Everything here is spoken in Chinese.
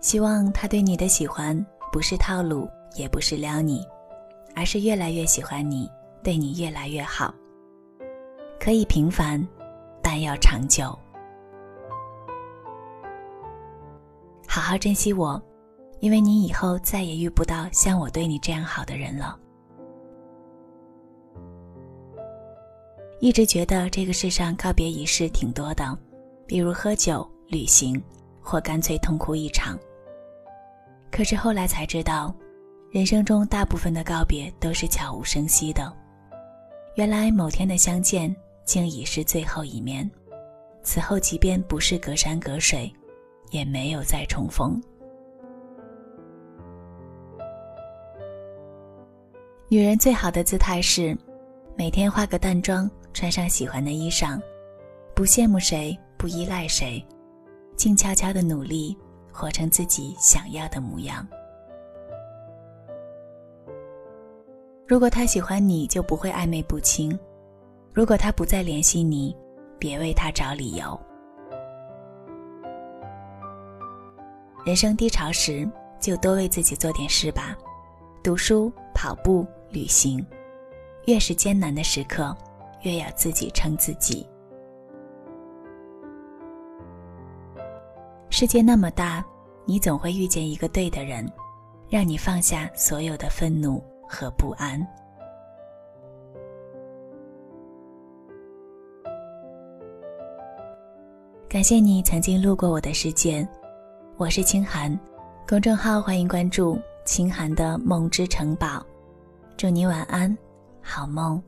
希望他对你的喜欢不是套路，也不是撩你，而是越来越喜欢你，对你越来越好。可以平凡，但要长久。好好珍惜我，因为你以后再也遇不到像我对你这样好的人了。一直觉得这个世上告别仪式挺多的，比如喝酒、旅行，或干脆痛哭一场。可是后来才知道，人生中大部分的告别都是悄无声息的。原来某天的相见，竟已是最后一面。此后，即便不是隔山隔水，也没有再重逢。女人最好的姿态是，每天化个淡妆，穿上喜欢的衣裳，不羡慕谁，不依赖谁，静悄悄的努力。活成自己想要的模样。如果他喜欢你，就不会暧昧不清；如果他不再联系你，别为他找理由。人生低潮时，就多为自己做点事吧，读书、跑步、旅行。越是艰难的时刻，越要自己撑自己。世界那么大，你总会遇见一个对的人，让你放下所有的愤怒和不安。感谢你曾经路过我的世界，我是清寒，公众号欢迎关注“清寒的梦之城堡”，祝你晚安，好梦。